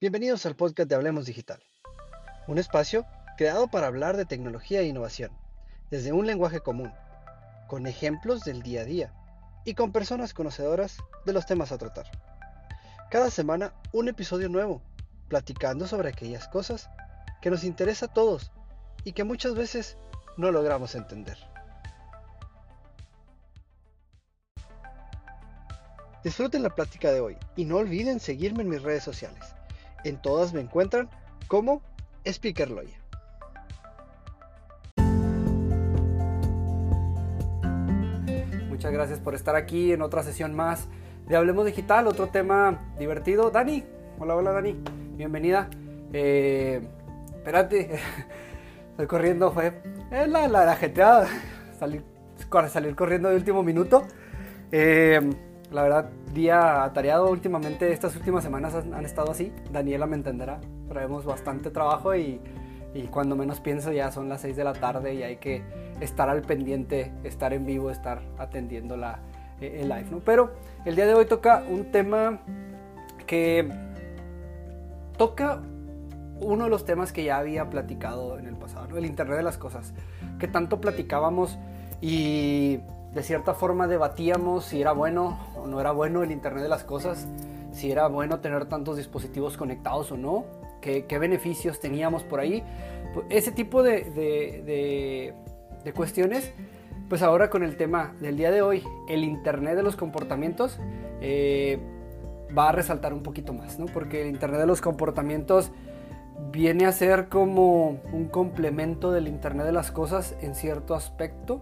Bienvenidos al podcast de Hablemos Digital, un espacio creado para hablar de tecnología e innovación, desde un lenguaje común, con ejemplos del día a día y con personas conocedoras de los temas a tratar. Cada semana un episodio nuevo, platicando sobre aquellas cosas que nos interesa a todos y que muchas veces no logramos entender. Disfruten la plática de hoy y no olviden seguirme en mis redes sociales en todas me encuentran como Speaker Loya. Muchas gracias por estar aquí en otra sesión más de Hablemos Digital, otro tema divertido. Dani, hola, hola Dani, bienvenida. Eh, espérate, estoy corriendo, fue la, la, la GTA, salir, salir corriendo de último minuto. Eh, la verdad, día atareado últimamente, estas últimas semanas han, estado así. Daniela me entenderá. Traemos bastante trabajo y, cuando menos pienso ya son las 6 de la tarde y hay que estar al pendiente, estar en vivo, estar atendiendo la, eh, el live. ¿no? Pero el día de hoy toca un tema que toca uno de los temas que ya había platicado en el pasado, el Internet de las Cosas, que tanto platicábamos y de cierta forma debatíamos si era bueno o no era bueno el Internet de las Cosas, si era bueno tener tantos dispositivos conectados o no, qué, beneficios teníamos por ahí. Pues, ese tipo de, cuestiones, pues ahora con el tema del día de hoy, el Internet de los comportamientos, eh, va a resaltar un poquito más, ¿no? Porque el Internet de los comportamientos viene a ser como un complemento del Internet de las Cosas en cierto aspecto,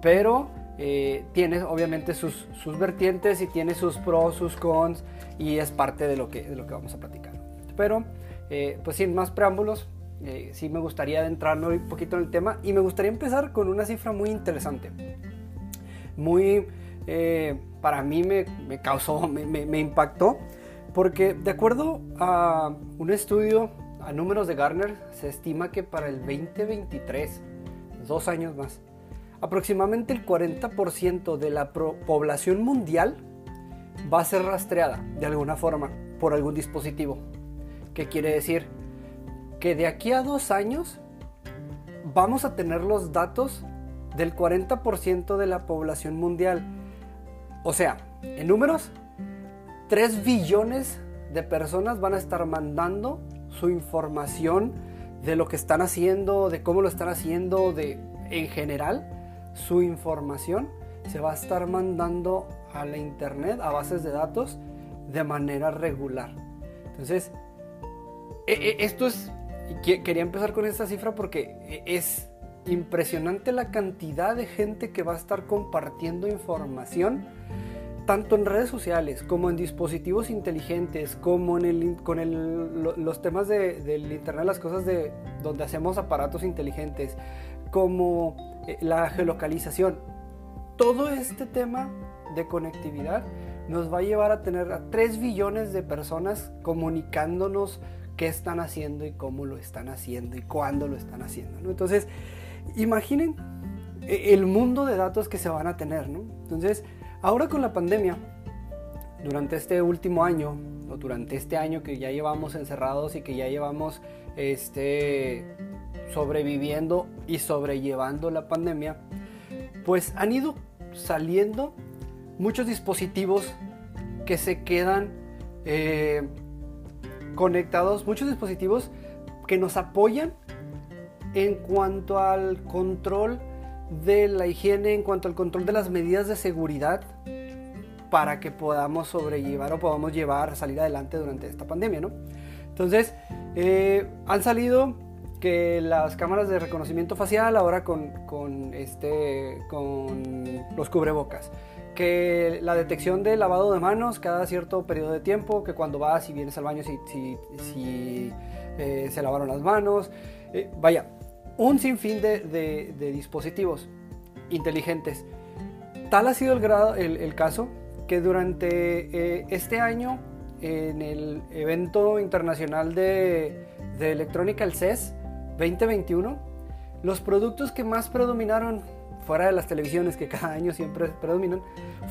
pero eh, tiene obviamente sus, vertientes y tiene sus pros, sus cons y es parte de lo que, de lo que vamos a platicar. Pero, eh, pues sin más preámbulos, eh, sí me gustaría adentrarme un poquito en el tema y me gustaría empezar con una cifra muy interesante. Muy, para mí me, me causó, me, me, impactó, porque de acuerdo a un estudio a números de Garner, se estima que para el 2023, dos años más, aproximadamente el 40% de la población mundial va a ser rastreada de alguna forma por algún dispositivo. ¿Qué quiere decir? Que de aquí a dos años vamos a tener los datos del 40% de la población mundial. O sea, en números, 3 billones de personas van a estar mandando su información de lo que están haciendo, de cómo lo están haciendo, de en general su información se va a estar mandando a la internet, a bases de datos, de manera regular. Entonces, e, e, esto es, quería empezar con esta cifra porque es impresionante la cantidad de gente que va a estar compartiendo información, tanto en redes sociales como en dispositivos inteligentes, como en el, con los temas del Internet, las cosas de donde hacemos aparatos inteligentes, como la geolocalización. Todo este tema de conectividad nos va a llevar a tener a 3 billones de personas comunicándonos qué están haciendo y cómo lo están haciendo y cuándo lo están haciendo. Entonces, imaginen eh, el mundo de datos que se van a tener. Entonces, ahora con la pandemia, durante este último año, o durante este año que ya llevamos encerrados y que ya llevamos este, sobreviviendo y sobrellevando la pandemia, pues han ido saliendo muchos dispositivos que se quedan eh, conectados, muchos dispositivos que nos apoyan en cuanto al control de la higiene, en cuanto al control de las medidas de seguridad para que podamos sobrellevar o podamos llevar, salir adelante durante esta pandemia, ¿no? Entonces, eh, han salido que las cámaras de reconocimiento facial ahora con, con, este, con los cubrebocas, que la detección de lavado de manos cada cierto periodo de tiempo, que cuando vas y vienes al baño si, si, si eh, se lavaron las manos, eh, vaya, un sinfín de, de, dispositivos inteligentes. Tal ha sido el, grado, el, el caso que durante eh, este año en el evento internacional de, de electrónica, el CES, 2021, los productos que más predominaron fuera de las televisiones que cada año siempre predominan,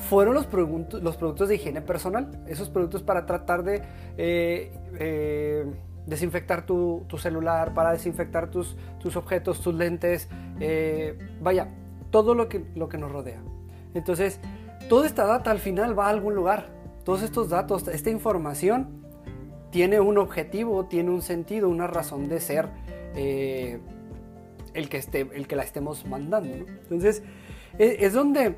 fueron los, productos, los productos de higiene personal. Esos productos para tratar de eh, eh, desinfectar tu, celular, para desinfectar tus, tus objetos, tus lentes, eh, vaya, todo lo que, lo que nos rodea. Entonces, toda esta data al final va a algún lugar. Todos estos datos, esta información tiene un objetivo, tiene un sentido, una razón de ser el, que esté, el que la estemos mandando. Entonces, e, es donde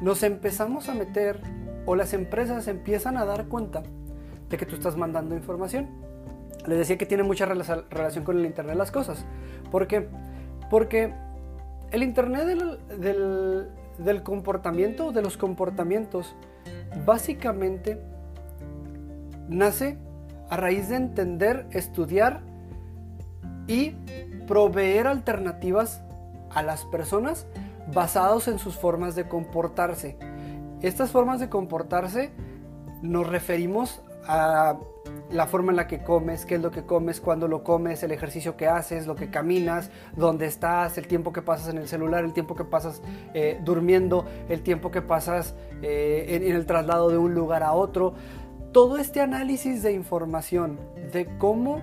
nos empezamos a meter o las empresas empiezan a dar cuenta de que tú estás mandando información. Les decía que tiene mucha relación con el Internet de las cosas. ¿Por qué? Porque el Internet del, del comportamiento, de los comportamientos, básicamente nace a raíz de entender, estudiar y proveer alternativas a las personas basados en sus formas de comportarse. Estas formas de comportarse nos referimos a la forma en la que comes, qué es lo que comes, cuándo lo comes, el ejercicio que haces, lo que caminas, dónde estás, el tiempo que pasas en el celular, el tiempo que pasas eh, durmiendo, el tiempo que pasas eh, en el traslado de un lugar a otro. Todo este análisis de información de cómo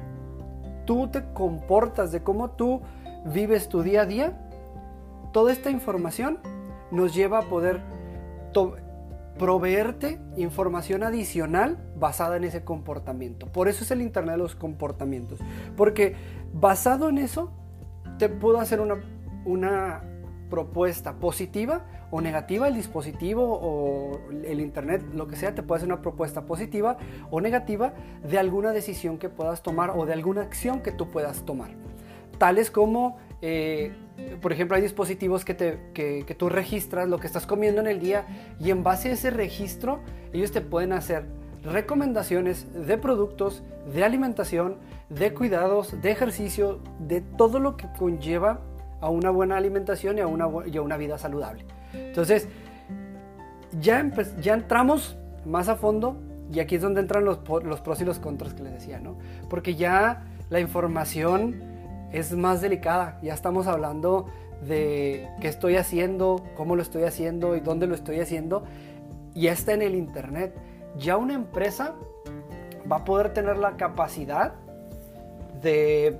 tú te comportas, de cómo tú vives tu día a día, toda esta información nos lleva a poder proveerte información adicional basada en ese comportamiento. Por eso es el Internet de los comportamientos. Porque basado en eso, te puedo hacer una, una propuesta positiva o negativa, el dispositivo o el internet, lo que sea, te puede hacer una propuesta positiva o negativa de alguna decisión que puedas tomar o de alguna acción que tú puedas tomar. Tales como, eh, por ejemplo, hay dispositivos que, te, que, que tú registras lo que estás comiendo en el día y en base a ese registro ellos te pueden hacer recomendaciones de productos, de alimentación, de cuidados, de ejercicio, de todo lo que conlleva a una buena alimentación y a una, y a una vida saludable. Entonces, ya, ya entramos más a fondo y aquí es donde entran los, los pros y los contras que les decía, ¿no? Porque ya la información es más delicada, ya estamos hablando de qué estoy haciendo, cómo lo estoy haciendo y dónde lo estoy haciendo, ya está en el Internet. Ya una empresa va a poder tener la capacidad de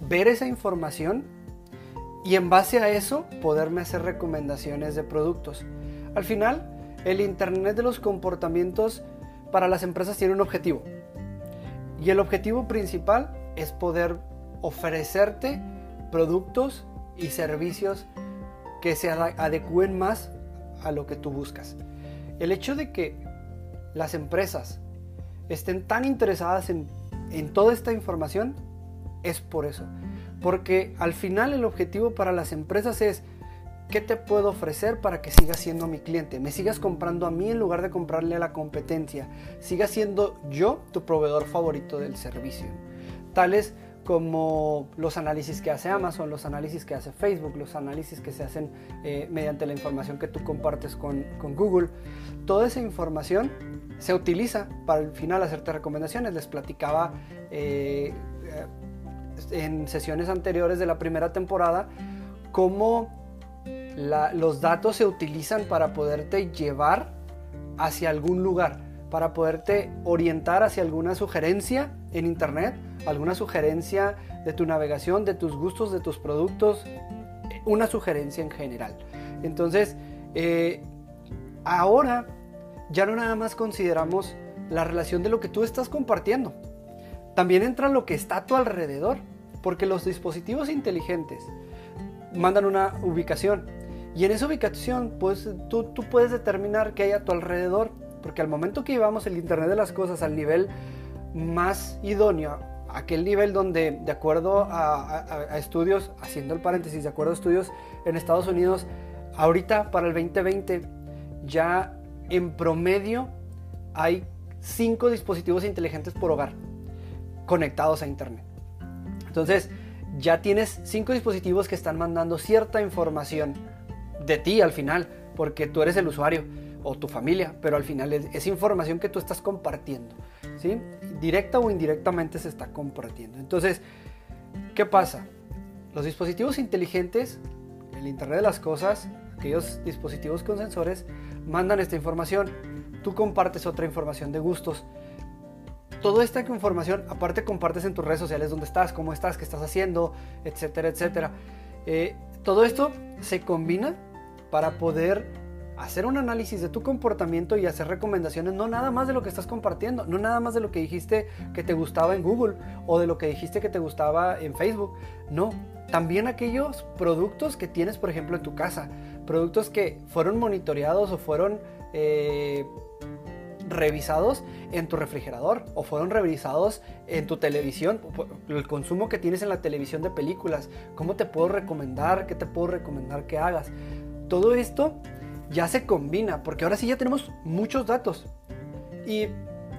ver esa información y en base a eso poderme hacer recomendaciones de productos. Al final, el Internet de los comportamientos para las empresas tiene un objetivo. Y el objetivo principal es poder ofrecerte productos y servicios que se adecúen más a lo que tú buscas. El hecho de que las empresas estén tan interesadas en, en toda esta información es por eso. Porque al final el objetivo para las empresas es, ¿qué te puedo ofrecer para que sigas siendo mi cliente? Me sigas comprando a mí en lugar de comprarle a la competencia. Siga siendo yo tu proveedor favorito del servicio. Tales como los análisis que hace Amazon, los análisis que hace Facebook, los análisis que se hacen eh, mediante la información que tú compartes con, Google. Toda esa información se utiliza para al final hacerte recomendaciones. Les platicaba eh, en sesiones anteriores de la primera temporada cómo los datos se utilizan para poderte llevar hacia algún lugar, para poderte orientar hacia alguna sugerencia en internet, alguna sugerencia de tu navegación, de tus gustos, de tus productos, una sugerencia en general. Entonces, eh, ahora ya no nada más consideramos la relación de lo que tú estás compartiendo, también entra lo que está a tu alrededor, porque los dispositivos inteligentes mandan una ubicación y en esa ubicación pues, tú, tú puedes determinar qué hay a tu alrededor, porque al momento que llevamos el Internet de las Cosas al nivel más idóneo, aquel nivel donde, de acuerdo a, a, estudios, haciendo el paréntesis, de acuerdo a estudios en Estados Unidos, ahorita para el 2020 ya en promedio hay cinco dispositivos inteligentes por hogar conectados a Internet. Entonces, ya tienes cinco dispositivos que están mandando cierta información de ti al final, porque tú eres el usuario o tu familia, pero al final es, información que tú estás compartiendo, ¿sí? Directa o indirectamente se está compartiendo. Entonces, ¿qué pasa? Los dispositivos inteligentes el Internet de las Cosas, aquellos dispositivos con sensores, mandan esta información. Tú compartes otra información de gustos. Toda esta información, aparte compartes en tus redes sociales dónde estás, cómo estás, qué estás haciendo, etcétera, etcétera. Eh, todo esto se combina para poder hacer un análisis de tu comportamiento y hacer recomendaciones, no nada más de lo que estás compartiendo, no nada más de lo que dijiste que te gustaba en Google o de lo que dijiste que te gustaba en Facebook, no, también aquellos productos que tienes, por ejemplo, en tu casa, productos que fueron monitoreados o fueron eh, revisados en tu refrigerador o fueron revisados en tu televisión, el consumo que tienes en la televisión de películas, cómo te puedo recomendar, qué te puedo recomendar que hagas. Todo esto ya se combina, porque ahora sí ya tenemos muchos datos. Y,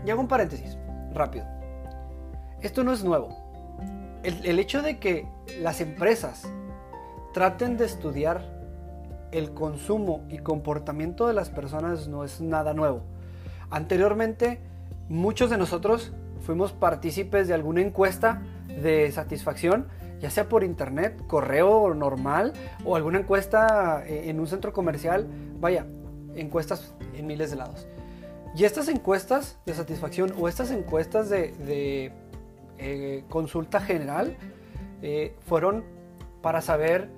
y hago un paréntesis, rápido. Esto no es nuevo. El, el hecho de que las empresas traten de estudiar el consumo y comportamiento de las personas no es nada nuevo. Anteriormente, muchos de nosotros fuimos partícipes de alguna encuesta de satisfacción ya sea por internet, correo normal o alguna encuesta eh, en un centro comercial, vaya, encuestas en miles de lados. Y estas encuestas de satisfacción o estas encuestas de, eh, consulta general eh, fueron para saber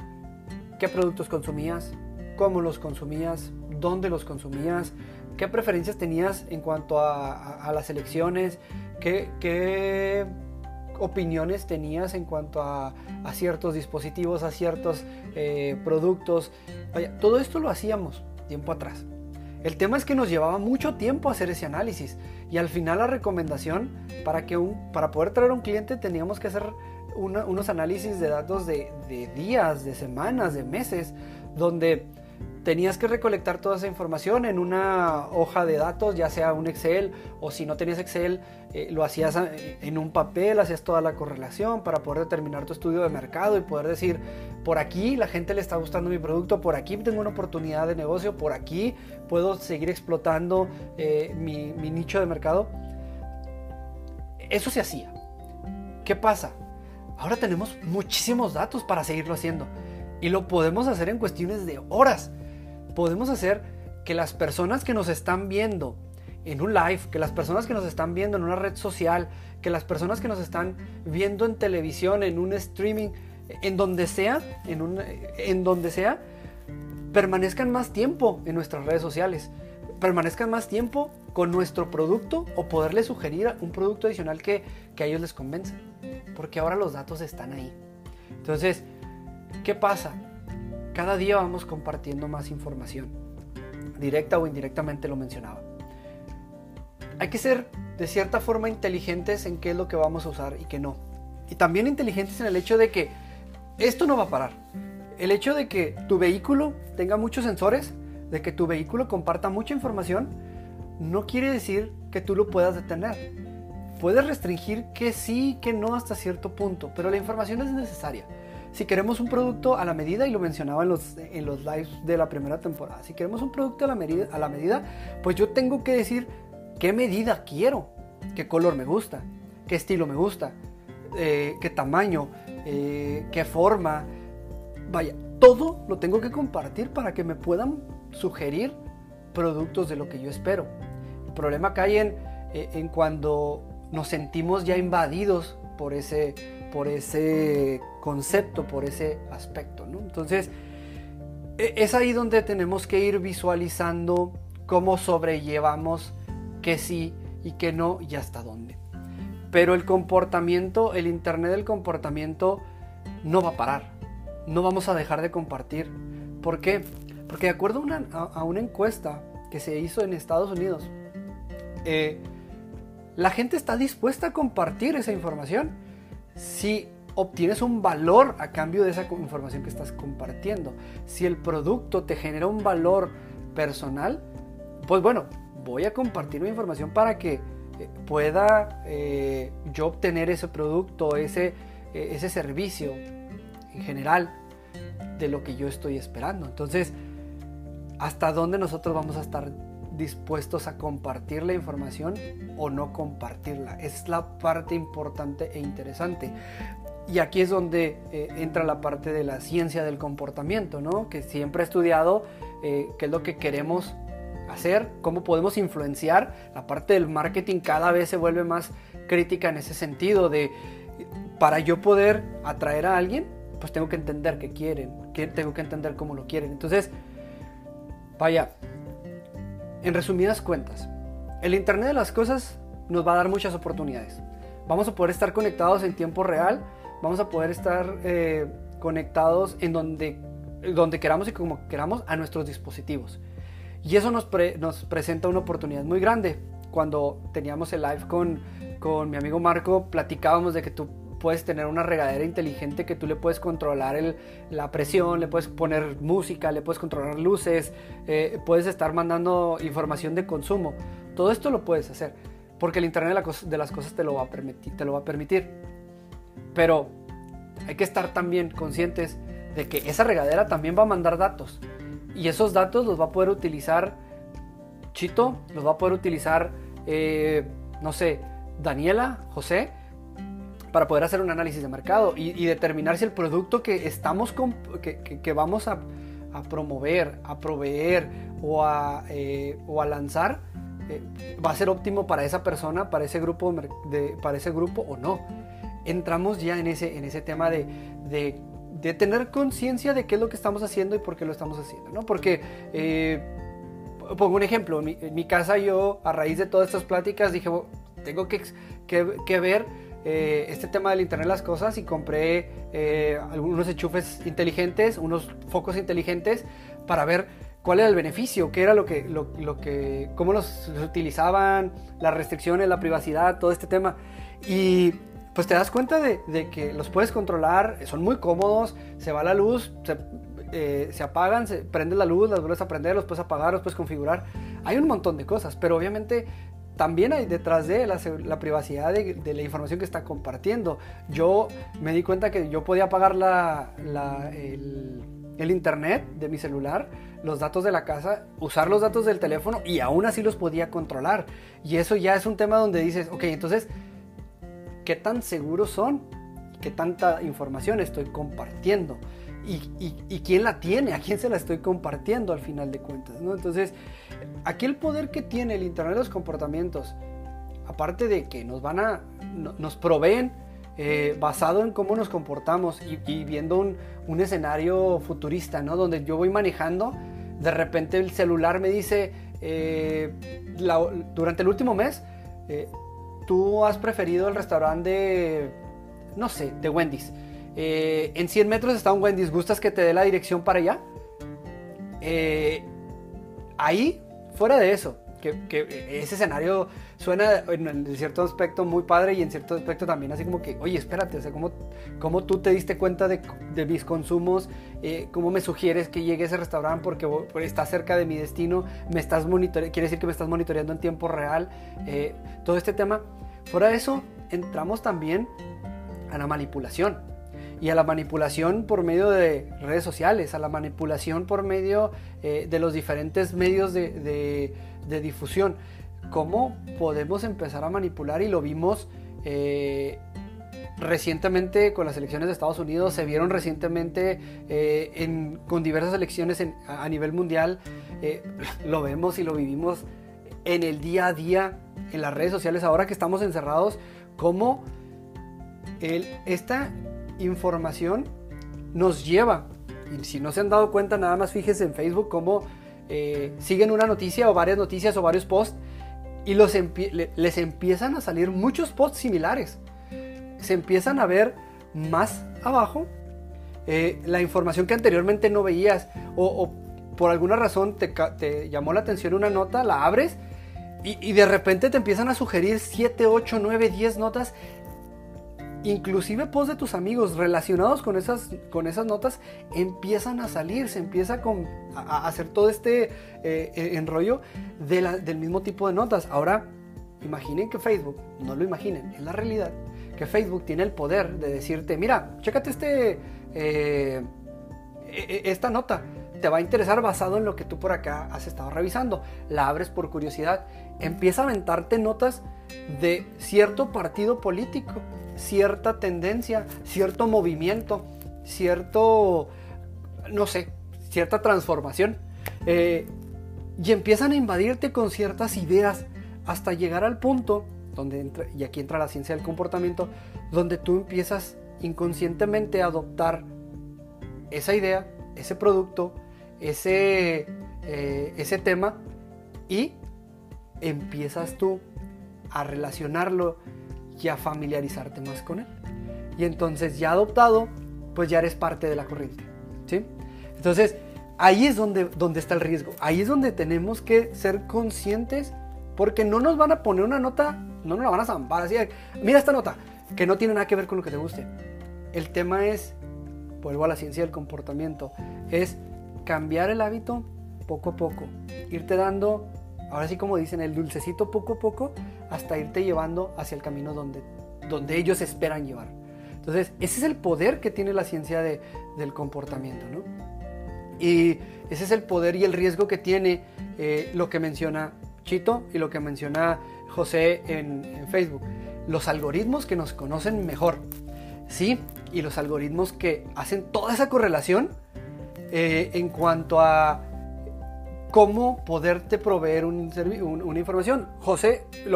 qué productos consumías, cómo los consumías, dónde los consumías, qué preferencias tenías en cuanto a, las elecciones, qué, qué opiniones tenías en cuanto a, ciertos dispositivos, a ciertos eh, productos. todo esto lo hacíamos tiempo atrás. El tema es que nos llevaba mucho tiempo hacer ese análisis y al final la recomendación para, que un, para poder traer un cliente teníamos que hacer unos análisis de datos de, de días, de semanas, de meses, donde tenías que recolectar toda esa información en una hoja de datos, ya sea un Excel o si no tenías Excel, eh, lo hacías eh, en un papel, hacías toda la correlación para poder determinar tu estudio de mercado y poder decir, por aquí la gente le está gustando mi producto, por aquí tengo una oportunidad de negocio, por aquí puedo seguir explotando eh, mi, mi nicho de mercado. Eso se hacía. ¿Qué pasa? Ahora tenemos muchísimos datos para seguirlo haciendo y lo podemos hacer en cuestiones de horas podemos hacer que las personas que nos están viendo en un live, que las personas que nos están viendo en una red social, que las personas que nos están viendo en televisión, en un streaming, en donde sea, en, un, en donde sea, permanezcan más tiempo en nuestras redes sociales, permanezcan más tiempo con nuestro producto o poderles sugerir un producto adicional que, que a ellos les convence. Porque ahora los datos están ahí. Entonces, ¿qué pasa? Cada día vamos compartiendo más información, directa o indirectamente lo mencionaba. Hay que ser de cierta forma inteligentes en qué es lo que vamos a usar y qué no. Y también inteligentes en el hecho de que esto no va a parar. El hecho de que tu vehículo tenga muchos sensores, de que tu vehículo comparta mucha información, no quiere decir que tú lo puedas detener. Puedes restringir que sí, que no hasta cierto punto, pero la información es necesaria si queremos un producto a la medida, y lo mencionaba en los, en los lives de la primera temporada, si queremos un producto a la, medida, a la medida, pues yo tengo que decir qué medida quiero, qué color me gusta, qué estilo me gusta, eh, qué tamaño, eh, qué forma. Vaya, todo lo tengo que compartir para que me puedan sugerir productos de lo que yo espero. El problema cae en, eh, en cuando nos sentimos ya invadidos por ese, por ese concepto, por ese aspecto. Entonces, e, es ahí donde tenemos que ir visualizando cómo sobrellevamos que sí y que no y hasta dónde. Pero el comportamiento, el Internet del comportamiento no va a parar. No vamos a dejar de compartir. ¿Por qué? Porque de acuerdo a una, encuesta que se hizo en Estados Unidos, eh, la gente está dispuesta a compartir esa información si obtienes un valor a cambio de esa información que estás compartiendo. Si el producto te genera un valor personal, pues bueno, voy a compartir mi información para que eh, pueda eh, yo obtener ese producto, ese, eh, ese servicio en general de lo que yo estoy esperando. Entonces, ¿hasta dónde nosotros vamos a estar dispuestos a compartir la información o no compartirla? Es la parte importante e interesante. Y aquí es donde eh, entra la parte de la ciencia del comportamiento, ¿no? Que siempre he estudiado eh, qué es lo que queremos hacer, cómo podemos influenciar. La parte del marketing cada vez se vuelve más crítica en ese sentido de, para yo poder atraer a alguien, pues tengo que entender qué quieren, tengo que entender cómo lo quieren. Entonces, vaya, en resumidas cuentas, el Internet de las Cosas nos va a dar muchas oportunidades. Vamos a poder estar conectados en tiempo real, vamos a poder estar eh, conectados en donde, donde queramos y como queramos a nuestros dispositivos. Y eso nos, nos presenta una oportunidad muy grande. Cuando teníamos el live con, con mi amigo Marco, platicábamos de que tú puedes tener una regadera inteligente que tú le puedes controlar el, la presión, le puedes poner música, le puedes controlar luces, eh, puedes estar mandando información de consumo. Todo esto lo puedes hacer porque el Internet de, las cosas te lo, va a permitir, te lo va a permitir. Pero hay que estar también conscientes de que esa regadera también va a mandar datos. Y esos datos los va a poder utilizar Chito, los va a poder utilizar, eh, no sé, Daniela, José, para poder hacer un análisis de mercado y, determinar si el producto que estamos que, vamos a, promover, a proveer o a, eh, o a lanzar eh, va a ser óptimo para esa persona, para ese grupo, de, para ese grupo o no. Entramos ya en ese, en ese tema de, de, tener conciencia de qué es lo que estamos haciendo y por qué lo estamos haciendo, ¿no? Porque, eh, pongo un ejemplo, en mi, casa yo, a raíz de todas estas pláticas, dije, tengo que, que, ver eh, este tema del Internet de las Cosas y compré eh, algunos enchufes inteligentes, unos focos inteligentes para ver cuál era el beneficio, qué era lo que, lo, que, cómo los, utilizaban, las restricciones, la privacidad, todo este tema. Y pues te das cuenta de, que los puedes controlar, son muy cómodos, se va la luz, se, eh, se apagan, se prende la luz, las vuelves a prender, los puedes apagar, los puedes configurar. Hay un montón de cosas, pero obviamente también hay detrás de la, privacidad de, la información que está compartiendo. Yo me di cuenta que yo podía apagar el, internet de mi celular, los datos de la casa, usar los datos del teléfono y aún así los podía controlar. Y eso ya es un tema donde dices, ok, entonces, ¿qué tan seguros son? ¿Qué tanta información estoy compartiendo? y, quién la tiene, a quién se la estoy compartiendo al final de cuentas. ¿no? Entonces, aquí el poder que tiene el Internet de los comportamientos, aparte de que nos van a, nos proveen eh, basado en cómo nos comportamos y, viendo un, escenario futurista, ¿no? Donde yo voy manejando, de repente el celular me dice, eh, durante el último mes, eh, tú has preferido el restaurante de, no sé, de Wendy's. Eh, en 100 metros está un Wendy's, ¿gustas que te dé la dirección para allá? Eh, ahí, fuera de eso, que, ese escenario suena en, cierto aspecto muy padre y en cierto aspecto también así como que, oye, espérate, o sea, ¿cómo, cómo tú te diste cuenta de, mis consumos? Eh, ¿Cómo me sugieres que llegue a ese restaurante porque, está cerca de mi destino? ¿Me estás monitoreando? Quiere decir que me estás monitoreando en tiempo real. todo este tema. Fuera de eso, entramos también a la manipulación y a la manipulación por medio de redes sociales, a la manipulación por medio eh, de los diferentes medios de, difusión. ¿Cómo podemos empezar a manipular? Y lo vimos eh, recientemente con las elecciones de Estados Unidos, se vieron recientemente eh, con diversas elecciones a, nivel mundial, lo vemos y lo vivimos en el día a día en las redes sociales, ahora que estamos encerrados, cómo el, esta información nos lleva. Y si no se han dado cuenta, nada más fíjense en Facebook cómo eh, siguen una noticia o varias noticias o varios posts y los les empiezan a salir muchos posts similares. Se empiezan a ver más abajo eh, la información que anteriormente no veías o, por alguna razón te, llamó la atención una nota, la abres y, de repente te empiezan a sugerir 7, 8, 9, 10 notas inclusive post de tus amigos relacionados con esas, con esas notas empiezan a salir, se empieza a, hacer todo este eh, eh, enrollo del mismo tipo de notas. Ahora, imaginen que Facebook, no lo imaginen, es la realidad, que Facebook tiene el poder de decirte, mira, chécate este, eh, e, e, esta nota, te va a interesar basado en lo que tú por acá has estado revisando. La abres por curiosidad. Empieza a aventarte notas de cierto partido político, cierta tendencia, cierto movimiento, cierto, no sé, cierta transformación. Eh, y empiezan a invadirte con ciertas ideas hasta llegar al punto donde entra, y aquí entra la ciencia del comportamiento, donde tú empiezas inconscientemente a adoptar esa idea, ese producto, ese, eh, ese tema y empiezas tú a relacionarlo a familiarizarte más con él. Y entonces ya adoptado, pues ya eres parte de la corriente. ¿sí? Entonces, ahí es donde, donde está el riesgo. Ahí es donde tenemos que ser conscientes porque no nos van a poner una nota, no nos la van a zampar así. Mira esta nota, que no tiene nada que ver con lo que te guste. El tema es, vuelvo a la ciencia del comportamiento, es cambiar el hábito poco a poco. Irte dando, ahora sí como dicen, el dulcecito poco a poco hasta irte llevando hacia el camino donde, donde ellos esperan llevar. Entonces, ese es el poder que tiene la ciencia de, del comportamiento, ¿no? Y ese es el poder y el riesgo que tiene eh, lo que menciona Chito y lo que menciona José en, Facebook. Los algoritmos que nos conocen mejor, ¿sí? Y los algoritmos que hacen toda esa correlación eh, en cuanto a cómo poderte proveer un, una información. José, y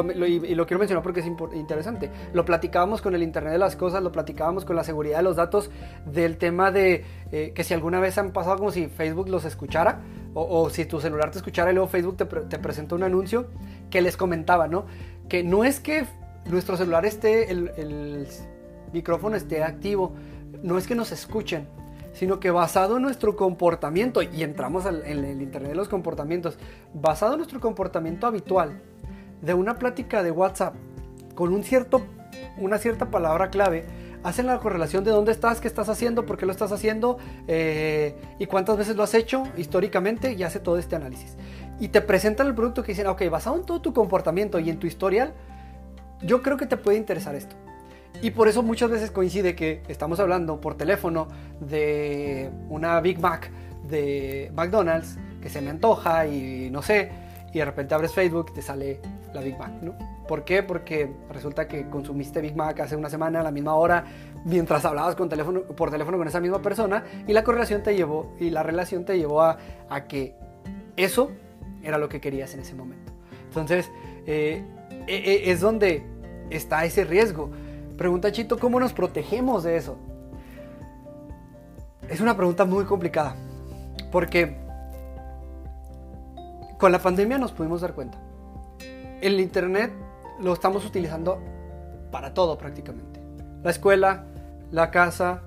lo quiero mencionar porque es interesante, lo platicábamos con el Internet de las Cosas, lo platicábamos con la seguridad de los datos del tema de eh, que si alguna vez han pasado como si Facebook los escuchara o, si tu celular te escuchara y luego Facebook te, te presentó un anuncio que les comentaba, ¿no? Que no es que nuestro celular esté, el, el micrófono esté activo, no es que nos escuchen, sino que basado en nuestro comportamiento, y entramos en el Internet de los comportamientos, basado en nuestro comportamiento habitual, de una plática de WhatsApp con un cierto, una cierta palabra clave, hacen la correlación de dónde estás, qué estás haciendo, por qué lo estás haciendo eh, y cuántas veces lo has hecho históricamente y hace todo este análisis. Y te presentan el producto que dicen, ok, basado en todo tu comportamiento y en tu historial, yo creo que te puede interesar esto. Y por eso muchas veces coincide que estamos hablando por teléfono de una Big Mac de McDonald's que se me antoja y no sé, y de repente abres Facebook y te sale la Big Mac, ¿no? ¿Por qué? Porque resulta que consumiste Big Mac hace una semana a la misma hora mientras hablabas con teléfono, por teléfono con esa misma persona y la correlación te llevó y la relación te llevó a, a que eso era lo que querías en ese momento. Entonces, eh, e, e, es donde está ese riesgo. Pregunta Chito, ¿cómo nos protegemos de eso? Es una pregunta muy complicada, porque con la pandemia nos pudimos dar cuenta. El Internet lo estamos utilizando para todo prácticamente. La escuela, la casa,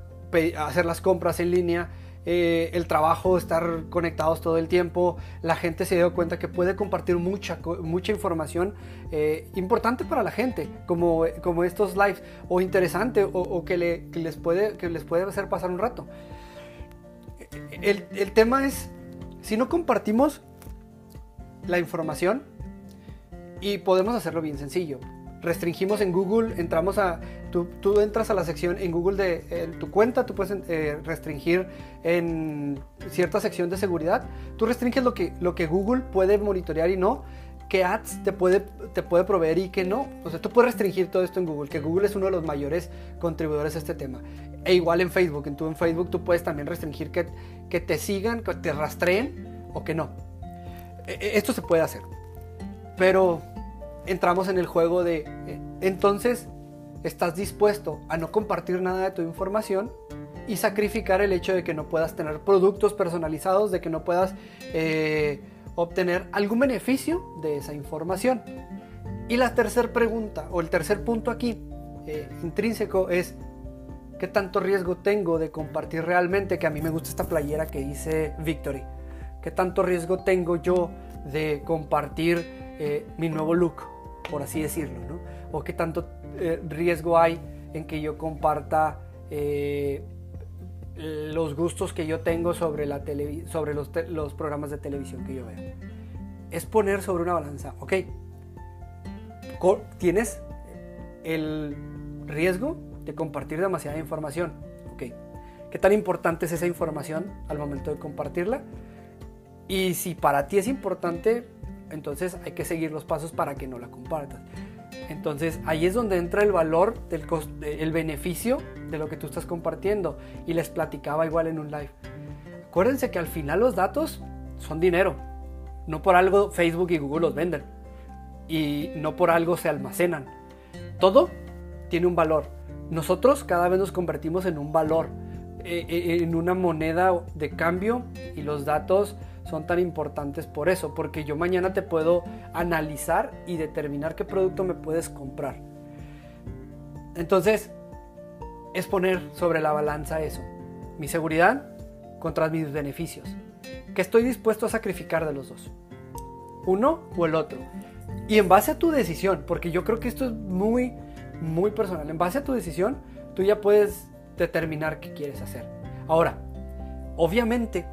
hacer las compras en línea, eh, el trabajo, estar conectados todo el tiempo, la gente se dio cuenta que puede compartir mucha, mucha información eh, importante para la gente, como, como estos lives, o interesante, o, que, les puede, que les puede hacer pasar un rato. El, el tema es, si no compartimos la información, y podemos hacerlo bien sencillo, restringimos en Google, entramos a, tú, tú, entras a la sección en Google de tu cuenta, tú puedes eh, restringir en cierta sección de seguridad, tú restringes lo que, Google puede monitorear y no, qué ads te puede, proveer y qué no. O sea, tú puedes restringir todo esto en Google, que Google es uno de los mayores contribuidores a este tema. E igual en Facebook, en tu en Facebook tú puedes también restringir que, que te sigan, que te rastreen o que no. E, e, esto se puede hacer. Pero entramos en el juego de, eh, entonces, estás dispuesto a no compartir nada de tu información y sacrificar el hecho de que no puedas tener productos personalizados, de que no puedas eh, obtener algún beneficio de esa información. Y la tercera pregunta, o el tercer punto aquí, eh, intrínseco, es, ¿qué tanto riesgo tengo de compartir realmente? Que a mí me gusta esta playera que dice Victory. ¿Qué tanto riesgo tengo yo de compartir mi nuevo look? por así decirlo. O qué tanto eh, riesgo hay en que yo comparta eh, los gustos que yo tengo sobre, la sobre los, los, programas de televisión que yo veo. Es poner sobre una balanza, ok, tienes el riesgo de compartir demasiada información, ok. ¿Qué tan importante es esa información al momento de compartirla? Y si para ti es importante, entonces hay que seguir los pasos para que no la compartas. Entonces ahí es donde entra el valor, del el beneficio de lo que tú estás compartiendo. Y les platicaba igual en un live. Acuérdense que al final los datos son dinero. No por algo Facebook y Google los venden. Y no por algo se almacenan. Todo tiene un valor. Nosotros cada vez nos convertimos en un valor, eh, eh, en una moneda de cambio y los datos son tan importantes por eso, porque yo mañana te puedo analizar y determinar qué producto me puedes comprar. Entonces, es poner sobre la balanza eso, mi seguridad contra mis beneficios. ¿Qué estoy dispuesto a sacrificar de los dos? ¿Uno o el otro? Y en base a tu decisión, porque yo creo que esto es muy, muy personal, en base a tu decisión, tú ya puedes determinar qué quieres hacer. Ahora, obviamente,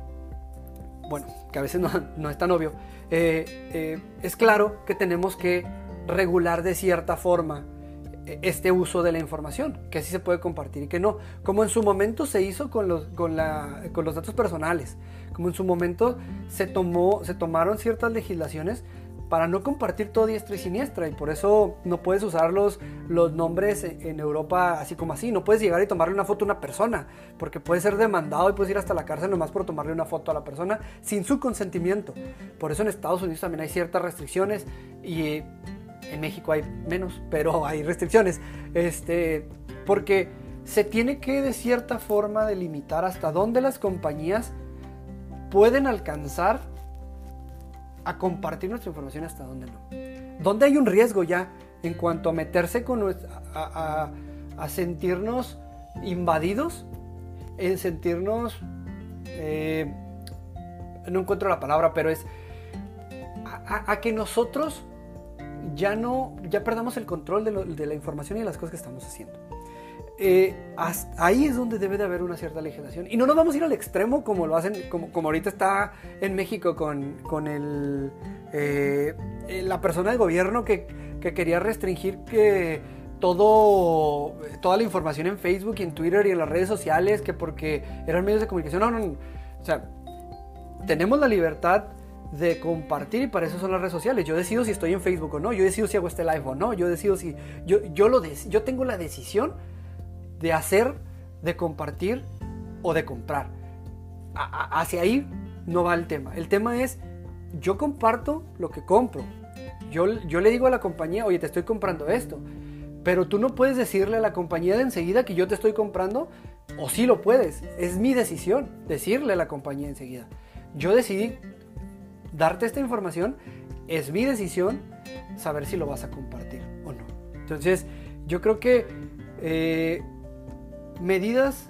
bueno, que a veces no, es tan obvio, eh, eh, es claro que tenemos que regular de cierta forma eh, este uso de la información, que así se puede compartir y que no, como en su momento se hizo con los, con, con los datos personales, como en su momento se, tomó, se tomaron ciertas legislaciones para no compartir todo diestra y siniestra y por eso no puedes usar los, nombres en Europa así como así, no puedes llegar y tomarle una foto a una persona porque puede ser demandado y puedes ir hasta la cárcel nomás por tomarle una foto a la persona sin su consentimiento. Por eso en Estados Unidos también hay ciertas restricciones y en México hay menos, pero hay restricciones. Este, porque se tiene que de cierta forma delimitar hasta dónde las compañías pueden alcanzar a compartir nuestra información hasta dónde no. ¿Dónde hay un riesgo ya en cuanto a meterse con a, a, sentirnos invadidos, en sentirnos, eh, no encuentro la palabra, pero es a, que nosotros ya no, ya perdamos el control de, la información y las cosas que estamos haciendo. Eh, ahí es donde debe de haber una cierta legislación. Y no nos vamos a ir al extremo como lo hacen, como, como ahorita está en México con, con el, eh, eh, la persona de gobierno que, que, quería restringir que todo, toda la información en Facebook y en Twitter y en las redes sociales, que porque eran medios de comunicación. No, no, O sea, tenemos la libertad de compartir y para eso son las redes sociales. Yo decido si estoy en Facebook o no, yo decido si hago este live o no, yo decido si yo, yo lo yo tengo la decisión de hacer, de compartir o de comprar. hacia ahí no va el tema. El tema es, yo comparto lo que compro. Yo, yo le digo a la compañía, oye, te estoy comprando esto. Pero tú no puedes decirle a la compañía de enseguida que yo te estoy comprando, o sí lo puedes. Es mi decisión decirle a la compañía enseguida. Yo decidí darte esta información, es mi decisión saber si lo vas a compartir o no. Entonces, yo creo que eh, medidas,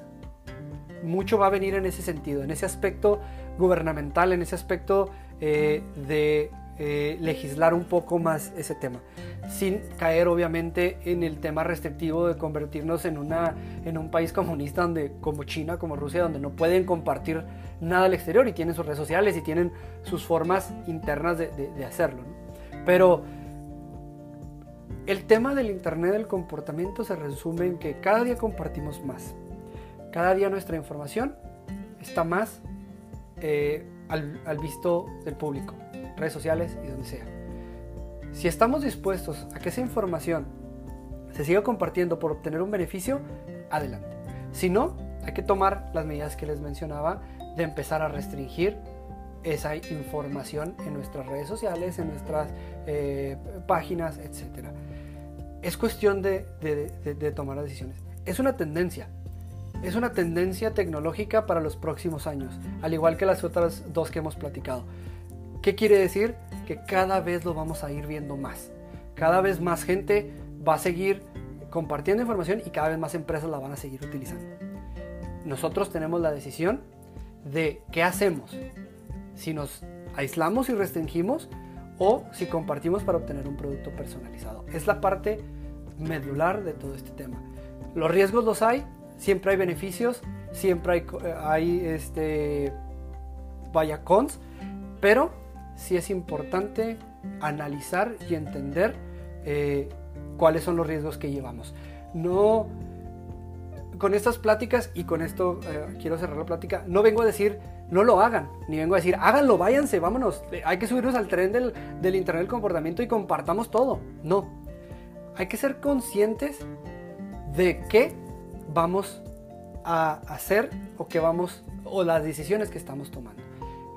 mucho va a venir en ese sentido, en ese aspecto gubernamental, en ese aspecto eh, de eh, legislar un poco más ese tema, sin caer obviamente en el tema restrictivo de convertirnos en, una, en un país comunista donde, como China, como Rusia, donde no pueden compartir nada al exterior y tienen sus redes sociales y tienen sus formas internas de, hacerlo. Pero el tema del Internet del comportamiento se resume en que cada día compartimos más. Cada día nuestra información está más eh, al, visto del público, redes sociales y donde sea. Si estamos dispuestos a que esa información se siga compartiendo por obtener un beneficio, adelante. Si no, hay que tomar las medidas que les mencionaba de empezar a restringir esa información en nuestras redes sociales, en nuestras eh, páginas, etc es cuestión de, tomar decisiones. Es una tendencia. Es una tendencia tecnológica para los próximos años, al igual que las otras dos que hemos platicado. ¿Qué quiere decir? Que cada vez lo vamos a ir viendo más. Cada vez más gente va a seguir compartiendo información y cada vez más empresas la van a seguir utilizando. Nosotros tenemos la decisión de qué hacemos. Si nos aislamos y restringimos o si compartimos para obtener un producto personalizado. Es la parte medular de todo este tema. Los riesgos los hay, siempre hay beneficios, siempre hay, eh, hay este, vaya cons, pero sí es importante analizar y entender eh, cuáles son los riesgos que llevamos. No, con estas pláticas y con esto eh, quiero cerrar la plática, no vengo a decir no lo hagan. Ni vengo a decir, háganlo, váyanse, vámonos. Hay que subirnos al tren del, del Internet del comportamiento y compartamos todo. No. Hay que ser conscientes de qué vamos a hacer o qué vamos o las decisiones que estamos tomando.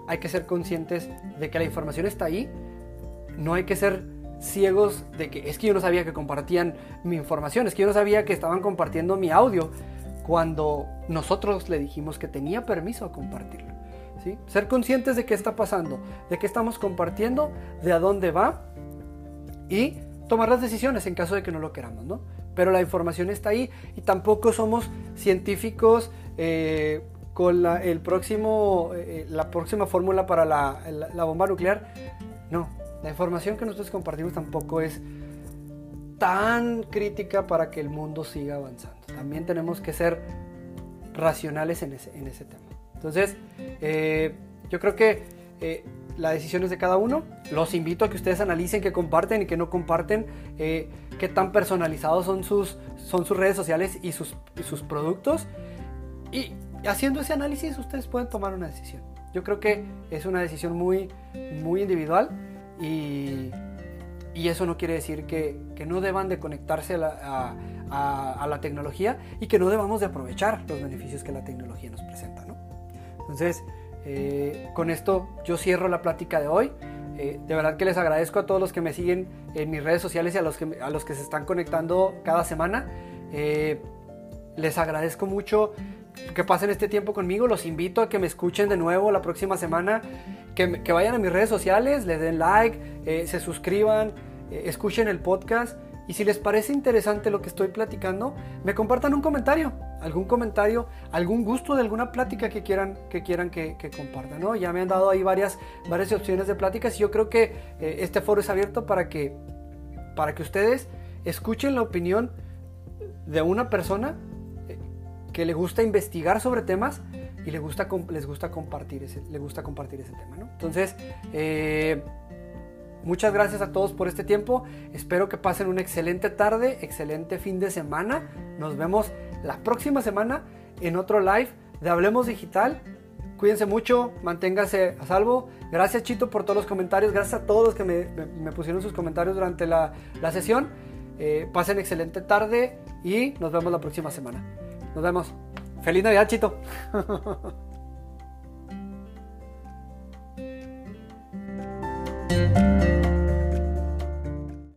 Hay que ser conscientes de que la información está ahí. No hay que ser ciegos de que es que yo no sabía que compartían mi información, es que yo no sabía que estaban compartiendo mi audio cuando nosotros le dijimos que tenía permiso a compartirlo. ¿sí? Ser conscientes de qué está pasando, de qué estamos compartiendo, de a dónde va y tomar las decisiones en caso de que no lo queramos, ¿no? Pero la información está ahí y tampoco somos científicos eh, con la, el próximo, eh, la próxima fórmula para la, la bomba nuclear. No, la información que nosotros compartimos tampoco es tan crítica para que el mundo siga avanzando. También tenemos que ser racionales en ese, en ese tema. Entonces, eh, yo creo que eh, la decisión es de cada uno. Los invito a que ustedes analicen qué comparten y qué no comparten, eh, qué tan personalizados son sus, son sus redes sociales y sus, sus productos. Y haciendo ese análisis ustedes pueden tomar una decisión. Yo creo que es una decisión muy, muy individual y, y eso no quiere decir que, que no deban de conectarse a la, a, la, tecnología y que no debamos de aprovechar los beneficios que la tecnología nos presenta. ¿no? Entonces, eh, con esto yo cierro la plática de hoy. Eh, de verdad que les agradezco a todos los que me siguen en mis redes sociales y a los que, a los que se están conectando cada semana. Eh, les agradezco mucho que pasen este tiempo conmigo. Los invito a que me escuchen de nuevo la próxima semana, que, vayan a mis redes sociales, les den like, se suscriban, escuchen el podcast. Y si les parece interesante lo que estoy platicando, me compartan un comentario, algún comentario, algún gusto de alguna plática que quieran que, quieran que, compartan. ¿no? Ya me han dado ahí varias, varias opciones de pláticas y yo creo que eh, este foro es abierto para que, para que ustedes escuchen la opinión de una persona que le gusta investigar sobre temas y le gusta, les gusta compartir ese, le gusta compartir ese tema. ¿no? Entonces, eh, Muchas gracias a todos por este tiempo. Espero que pasen una excelente tarde, excelente fin de semana. Nos vemos la próxima semana en otro live de Hablemos Digital. Cuídense mucho, manténgase a salvo. Gracias Chito por todos los comentarios. Gracias a todos los que me, pusieron sus comentarios durante la, la sesión. Eh, pasen excelente tarde y nos vemos la próxima semana. Nos vemos. Feliz Navidad Chito.